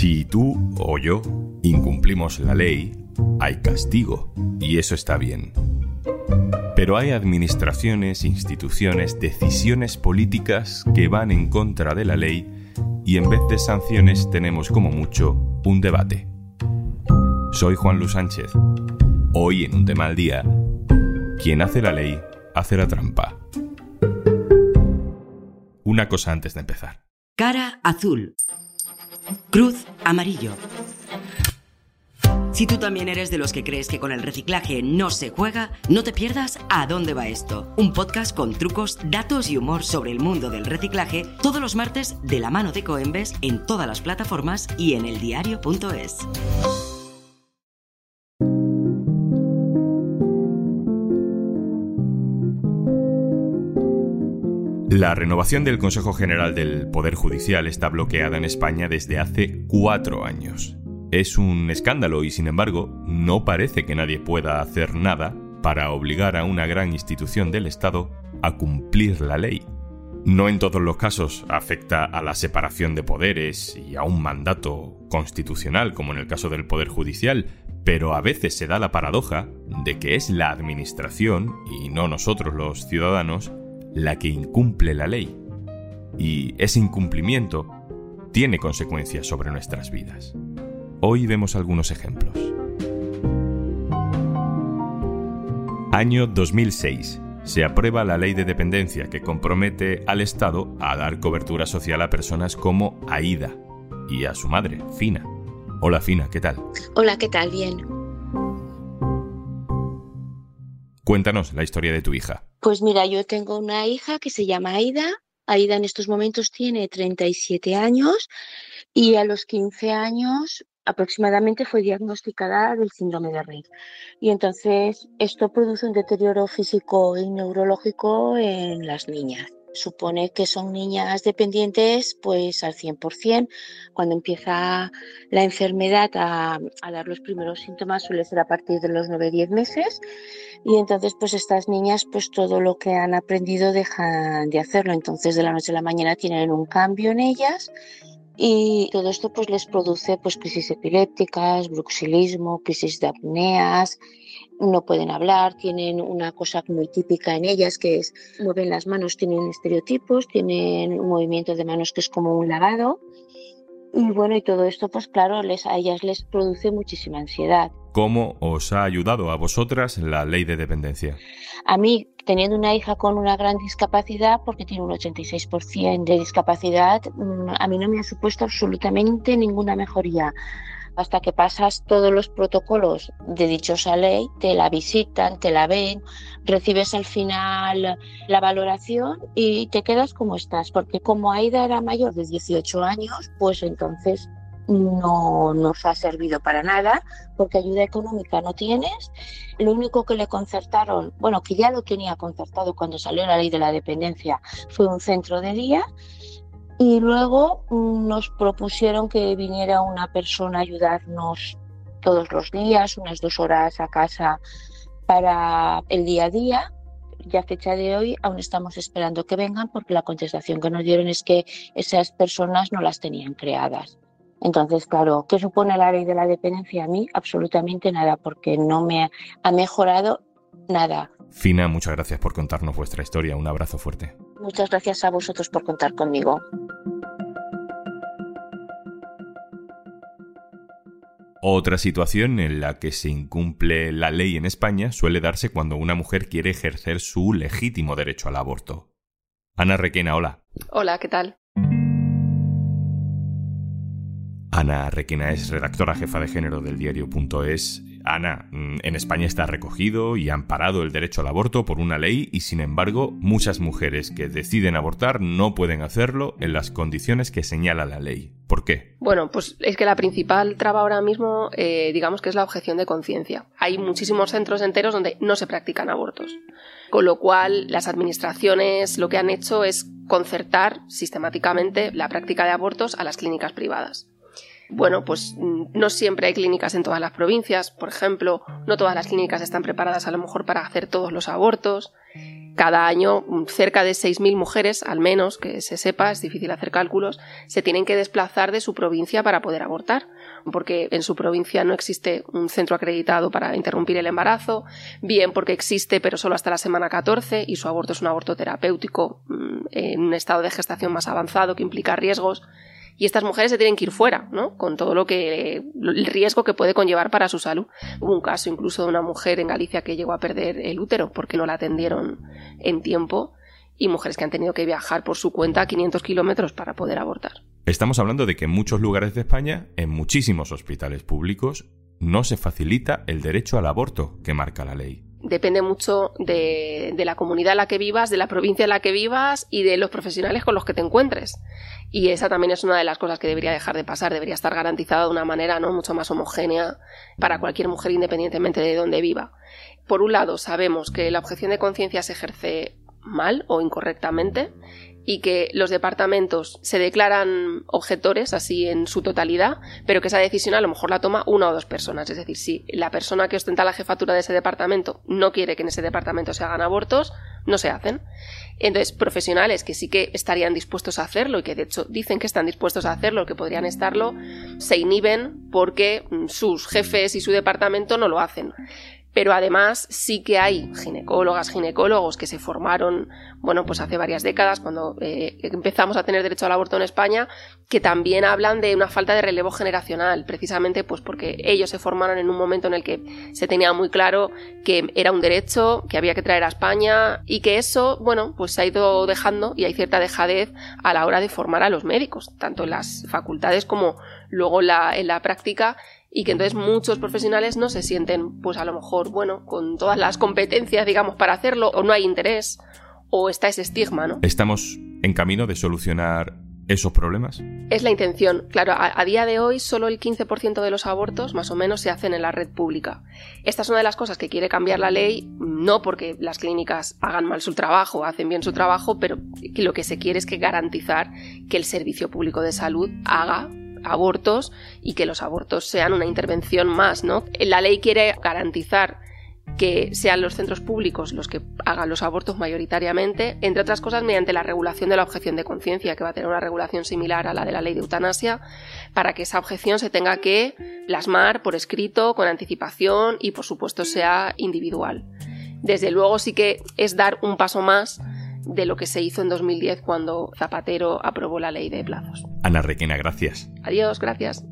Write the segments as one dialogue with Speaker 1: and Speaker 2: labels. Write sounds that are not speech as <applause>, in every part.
Speaker 1: Si tú o yo incumplimos la ley, hay castigo, y eso está bien. Pero hay administraciones, instituciones, decisiones políticas que van en contra de la ley y en vez de sanciones tenemos como mucho un debate. Soy Juan Luis Sánchez. Hoy en un tema al día, quien hace la ley hace la trampa. Una cosa antes de empezar.
Speaker 2: Cara azul. Cruz amarillo. Si tú también eres de los que crees que con el reciclaje no se juega, no te pierdas A dónde va esto, un podcast con trucos, datos y humor sobre el mundo del reciclaje todos los martes de la mano de Coembes en todas las plataformas y en eldiario.es.
Speaker 1: La renovación del Consejo General del Poder Judicial está bloqueada en España desde hace cuatro años. Es un escándalo y sin embargo no parece que nadie pueda hacer nada para obligar a una gran institución del Estado a cumplir la ley. No en todos los casos afecta a la separación de poderes y a un mandato constitucional como en el caso del Poder Judicial, pero a veces se da la paradoja de que es la Administración, y no nosotros los ciudadanos, la que incumple la ley. Y ese incumplimiento tiene consecuencias sobre nuestras vidas. Hoy vemos algunos ejemplos. Año 2006. Se aprueba la ley de dependencia que compromete al Estado a dar cobertura social a personas como Aida y a su madre, Fina. Hola Fina, ¿qué tal?
Speaker 3: Hola, ¿qué tal? Bien.
Speaker 1: Cuéntanos la historia de tu hija.
Speaker 3: Pues mira, yo tengo una hija que se llama Aida. Aida en estos momentos tiene 37 años y a los 15 años aproximadamente fue diagnosticada del síndrome de Rett. Y entonces esto produce un deterioro físico y neurológico en las niñas supone que son niñas dependientes pues al 100%. Cuando empieza la enfermedad a, dar los primeros síntomas suele ser a partir de los 9-10 meses y entonces pues estas niñas pues todo lo que han aprendido dejan de hacerlo. Entonces de la noche a la mañana tienen un cambio en ellas y todo esto pues les produce pues crisis epilépticas, bruxilismo, crisis de apneas, no pueden hablar, tienen una cosa muy típica en ellas que es mueven las manos, tienen estereotipos, tienen un movimiento de manos que es como un lavado. Y bueno, y todo esto, pues claro, les, a ellas les produce muchísima ansiedad.
Speaker 1: ¿Cómo os ha ayudado a vosotras la ley de dependencia?
Speaker 3: A mí, teniendo una hija con una gran discapacidad, porque tiene un 86% de discapacidad, mm, a mí no me ha supuesto absolutamente ninguna mejoría hasta que pasas todos los protocolos de dichosa ley, te la visitan, te la ven, recibes al final la valoración y te quedas como estás, porque como Aida era mayor de 18 años, pues entonces no nos ha servido para nada porque ayuda económica no tienes. Lo único que le concertaron, bueno, que ya lo tenía concertado cuando salió la ley de la dependencia, fue un centro de día y luego mm, nos propusieron que viniera una persona a ayudarnos todos los días, unas dos horas a casa para el día a día. Ya fecha de hoy aún estamos esperando que vengan porque la contestación que nos dieron es que esas personas no las tenían creadas. Entonces, claro, ¿qué supone la ley de la dependencia a mí? Absolutamente nada, porque no me ha mejorado nada.
Speaker 1: Fina, muchas gracias por contarnos vuestra historia. Un abrazo fuerte.
Speaker 3: Muchas gracias a vosotros por contar conmigo.
Speaker 1: Otra situación en la que se incumple la ley en España suele darse cuando una mujer quiere ejercer su legítimo derecho al aborto. Ana Requena, hola.
Speaker 4: Hola, ¿qué tal?
Speaker 1: Ana Requena es redactora jefa de género del diario.es Ana, mm, en España está recogido y amparado el derecho al aborto por una ley y sin embargo muchas mujeres que deciden abortar no pueden hacerlo en las condiciones que señala la ley. ¿Por qué?
Speaker 4: Bueno, pues es que la principal traba ahora mismo, eh, digamos que es la objeción de conciencia. Hay muchísimos centros enteros donde no se practican abortos. Con lo cual, las administraciones lo que han hecho es concertar sistemáticamente la práctica de abortos a las clínicas privadas bueno, pues mm, no siempre hay clínicas en todas las provincias, por ejemplo, no todas las clínicas están preparadas a lo mejor para hacer todos los abortos. cada año cerca de 6.000 mujeres, al menos que se sepa, es difícil hacer cálculos, se tienen que desplazar de su provincia para poder abortar, porque en su provincia no existe un centro acreditado para interrumpir el embarazo, bien porque existe pero solo hasta la semana 14 y su aborto es un aborto terapéutico mm, en un estado de gestación más avanzado que implica riesgos y estas mujeres se tienen que ir fuera, ¿no? Con todo lo que el riesgo que puede conllevar para su salud. Hubo un caso incluso de una mujer en Galicia que llegó a perder el útero porque no la atendieron en tiempo y mujeres que han tenido que viajar por su cuenta 500 kilómetros para poder abortar.
Speaker 1: Estamos hablando de que en muchos lugares de España, en muchísimos hospitales públicos, no se facilita el derecho al aborto que marca la ley
Speaker 4: depende mucho de, la comunidad en la que vivas, de la provincia en la que vivas y de los profesionales con los que te encuentres. Y esa también es una de las cosas que debería dejar de pasar, debería estar garantizada de una manera no mucho más homogénea para cualquier mujer independientemente de dónde viva. Por un lado, sabemos que la objeción de conciencia se ejerce mal o incorrectamente y que los departamentos se declaran objetores así en su totalidad, pero que esa decisión a lo mejor la toma una o dos personas. Es decir, si la persona que ostenta la jefatura de ese departamento no quiere que en ese departamento se hagan abortos, no se hacen. Entonces, profesionales que sí que estarían dispuestos a hacerlo y que de hecho dicen que están dispuestos a hacerlo, que podrían estarlo, se inhiben porque sus jefes y su departamento no lo hacen pero además sí que hay ginecólogas, ginecólogos que se formaron, bueno, pues hace varias décadas, cuando eh, empezamos a tener derecho al aborto en España, que también hablan de una falta de relevo generacional, precisamente pues porque ellos se formaron en un momento en el que se tenía muy claro que era un derecho, que había que traer a España y que eso, bueno, pues se ha ido dejando y hay cierta dejadez a la hora de formar a los médicos, tanto en las facultades como luego la, en la práctica y que entonces muchos profesionales no se sienten, pues a lo mejor, bueno, con todas las competencias, digamos, para hacerlo, o no hay interés, o está ese estigma, ¿no?
Speaker 1: ¿Estamos en camino de solucionar esos problemas?
Speaker 4: Es la intención. Claro, a, día de hoy solo el 15% de los abortos más o menos se hacen en la red pública. Esta es una de las cosas que quiere cambiar la ley, no porque las clínicas hagan mal su trabajo, hacen bien su trabajo, pero lo que se quiere es que garantizar que el servicio público de salud haga abortos y que los abortos sean una intervención más, ¿no? La ley quiere garantizar que sean los centros públicos los que hagan los abortos mayoritariamente, entre otras cosas mediante la regulación de la objeción de conciencia, que va a tener una regulación similar a la de la ley de eutanasia, para que esa objeción se tenga que plasmar por escrito, con anticipación y por supuesto sea individual. Desde luego sí que es dar un paso más de lo que se hizo en 2010 cuando Zapatero aprobó la ley de plazos.
Speaker 1: Ana Requena, gracias.
Speaker 4: Adiós, gracias.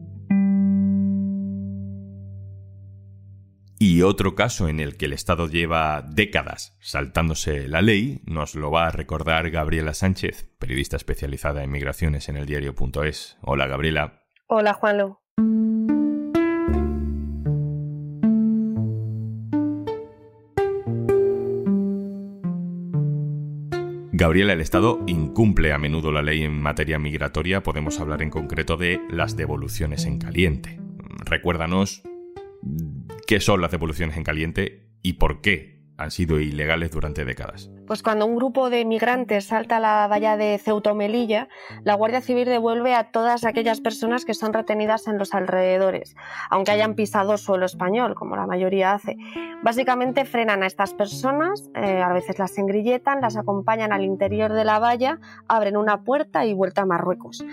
Speaker 1: Y otro caso en el que el Estado lleva décadas saltándose la ley nos lo va a recordar Gabriela Sánchez, periodista especializada en migraciones en el diario.es. Hola, Gabriela.
Speaker 5: Hola, Juanlo.
Speaker 1: Gabriela, el Estado incumple a menudo la ley en materia migratoria. Podemos hablar en concreto de las devoluciones en caliente. Recuérdanos qué son las devoluciones en caliente y por qué han sido ilegales durante décadas.
Speaker 5: Pues cuando un grupo de migrantes salta la valla de Ceuta o Melilla, la Guardia Civil devuelve a todas aquellas personas que son retenidas en los alrededores, aunque hayan pisado suelo español, como la mayoría hace. Básicamente frenan a estas personas, eh, a veces las engrilletan, las acompañan al interior de la valla, abren una puerta y vuelta a Marruecos.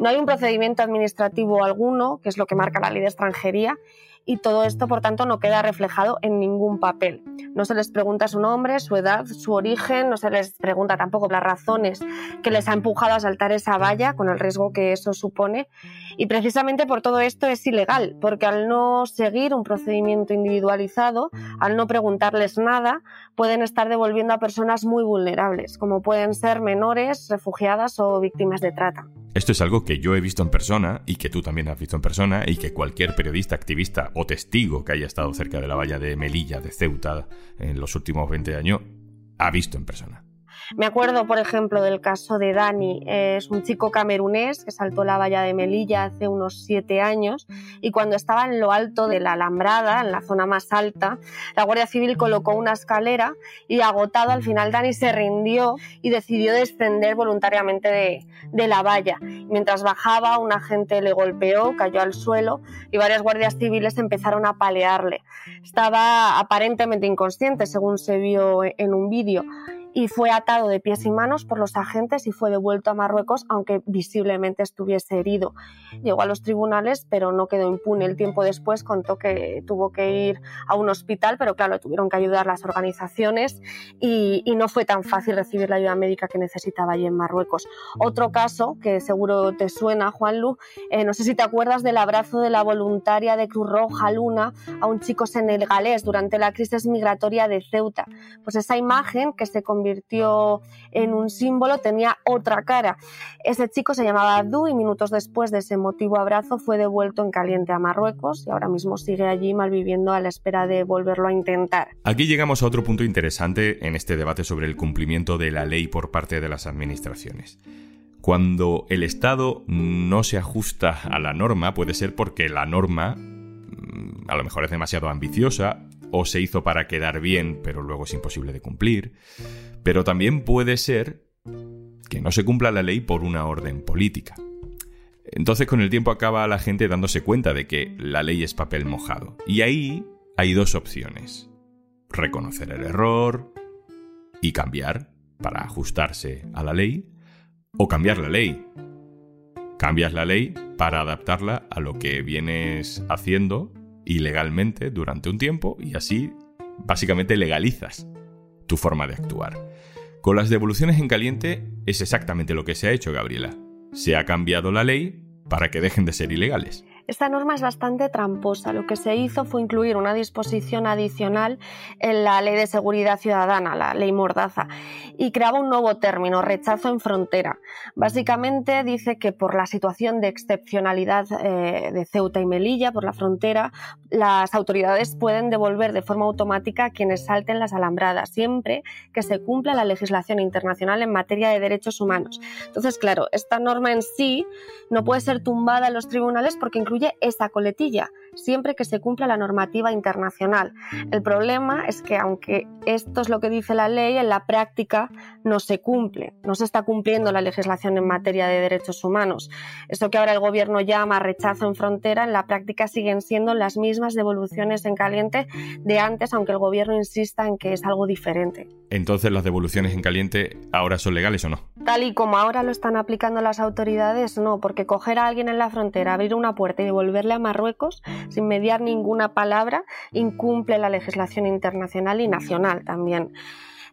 Speaker 5: No hay un procedimiento administrativo alguno, que es lo que marca la ley de extranjería, y todo esto, por tanto, no queda reflejado en ningún papel. No se les pregunta su nombre, su edad, su origen, no se les pregunta tampoco las razones que les ha empujado a saltar esa valla con el riesgo que eso supone. Y precisamente por todo esto es ilegal, porque al no seguir un procedimiento individualizado, al no preguntarles nada, pueden estar devolviendo a personas muy vulnerables, como pueden ser menores, refugiadas o víctimas de trata.
Speaker 1: Esto es algo que yo he visto en persona y que tú también has visto en persona y que cualquier periodista, activista o testigo que haya estado cerca de la valla de Melilla, de Ceuta, en los últimos 20 años, ha visto en persona.
Speaker 5: Me acuerdo, por ejemplo, del caso de Dani. Es un chico camerunés que saltó la valla de Melilla hace unos siete años y cuando estaba en lo alto de la alambrada, en la zona más alta, la Guardia Civil colocó una escalera y agotado al final Dani se rindió y decidió descender voluntariamente de, la valla. Mientras bajaba, un agente le golpeó, cayó al suelo y varias guardias civiles empezaron a palearle. Estaba aparentemente inconsciente, según se vio en un vídeo y fue atado de pies y manos por los agentes y fue devuelto a Marruecos, aunque visiblemente estuviese herido. Llegó a los tribunales, pero no quedó impune. El tiempo después contó que tuvo que ir a un hospital, pero claro, tuvieron que ayudar las organizaciones y, no fue tan fácil recibir la ayuda médica que necesitaba allí en Marruecos. Otro caso que seguro te suena, Juanlu, eh, no sé si te acuerdas del abrazo de la voluntaria de Cruz Roja Luna a un chico senegalés durante la crisis migratoria de Ceuta. Pues esa imagen que se convirtió en un símbolo tenía otra cara. Ese chico se llamaba Abdú y minutos después de ese emotivo abrazo fue devuelto en caliente a Marruecos y ahora mismo sigue allí malviviendo a la espera de volverlo a intentar.
Speaker 1: Aquí llegamos a otro punto interesante en este debate sobre el cumplimiento de la ley por parte de las administraciones. Cuando el Estado no se ajusta a la norma, puede ser porque la norma mm, a lo mejor es demasiado ambiciosa o se hizo para quedar bien, pero luego es imposible de cumplir. Pero también puede ser que no se cumpla la ley por una orden política. Entonces con el tiempo acaba la gente dándose cuenta de que la ley es papel mojado. Y ahí hay dos opciones. Reconocer el error y cambiar para ajustarse a la ley o cambiar la ley. Cambias la ley para adaptarla a lo que vienes haciendo ilegalmente durante un tiempo y así básicamente legalizas tu forma de actuar. Con las devoluciones en caliente es exactamente lo que se ha hecho, Gabriela. Se ha cambiado la ley para que dejen de ser ilegales.
Speaker 5: Esta norma es bastante tramposa. Lo que se hizo fue incluir una disposición adicional en la Ley de Seguridad Ciudadana, la Ley Mordaza, y creaba un nuevo término, rechazo en frontera. Básicamente dice que por la situación de excepcionalidad eh, de Ceuta y Melilla, por la frontera, las autoridades pueden devolver de forma automática a quienes salten las alambradas, siempre que se cumpla la legislación internacional en materia de derechos humanos. Entonces, claro, esta norma en sí no puede ser tumbada en los tribunales porque incluye esa coletilla, siempre que se cumpla la normativa internacional. El problema es que aunque esto es lo que dice la ley, en la práctica no se cumple, no se está cumpliendo la legislación en materia de derechos humanos. Eso que ahora el gobierno llama rechazo en frontera, en la práctica siguen siendo las mismas devoluciones en caliente de antes, aunque el gobierno insista en que es algo diferente.
Speaker 1: Entonces, ¿las devoluciones en caliente ahora son legales o no?
Speaker 5: Tal y como ahora lo están aplicando las autoridades, no, porque coger a alguien en la frontera, abrir una puerta y devolverle a Marruecos sin mediar ninguna palabra incumple la legislación internacional y nacional también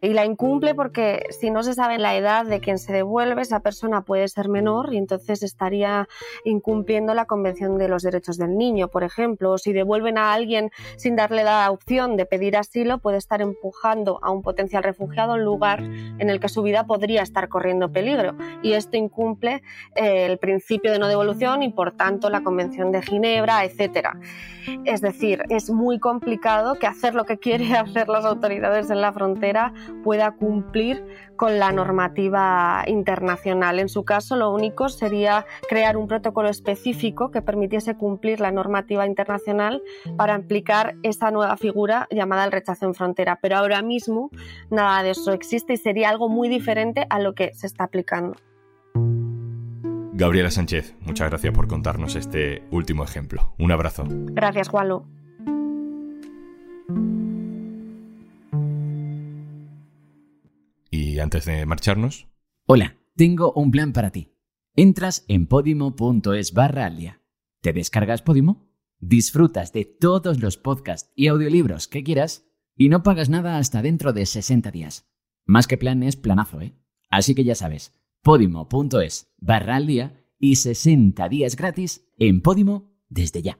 Speaker 5: y la incumple porque si no se sabe la edad de quien se devuelve, esa persona puede ser menor y entonces estaría incumpliendo la Convención de los Derechos del Niño, por ejemplo. O si devuelven a alguien sin darle la opción de pedir asilo, puede estar empujando a un potencial refugiado a un lugar en el que su vida podría estar corriendo peligro. Y esto incumple eh, el principio de no devolución y, por tanto, la Convención de Ginebra, etcétera. Es decir, es muy complicado que hacer lo que quieren <laughs> hacer las autoridades en la frontera pueda cumplir con la normativa internacional. En su caso, lo único sería crear un protocolo específico que permitiese cumplir la normativa internacional para aplicar esa nueva figura llamada el rechazo en frontera. Pero ahora mismo nada de eso existe y sería algo muy diferente a lo que se está aplicando.
Speaker 1: Gabriela Sánchez, muchas gracias por contarnos este último ejemplo. Un abrazo.
Speaker 5: Gracias, Juanlu.
Speaker 1: Antes de marcharnos...
Speaker 6: Hola, tengo un plan para ti. Entras en podimo.es barra alia. ¿Te descargas Podimo? Disfrutas de todos los podcasts y audiolibros que quieras y no pagas nada hasta dentro de 60 días. Más que plan es planazo, ¿eh? Así que ya sabes, podimo.es barra al día y 60 días gratis en Podimo desde ya.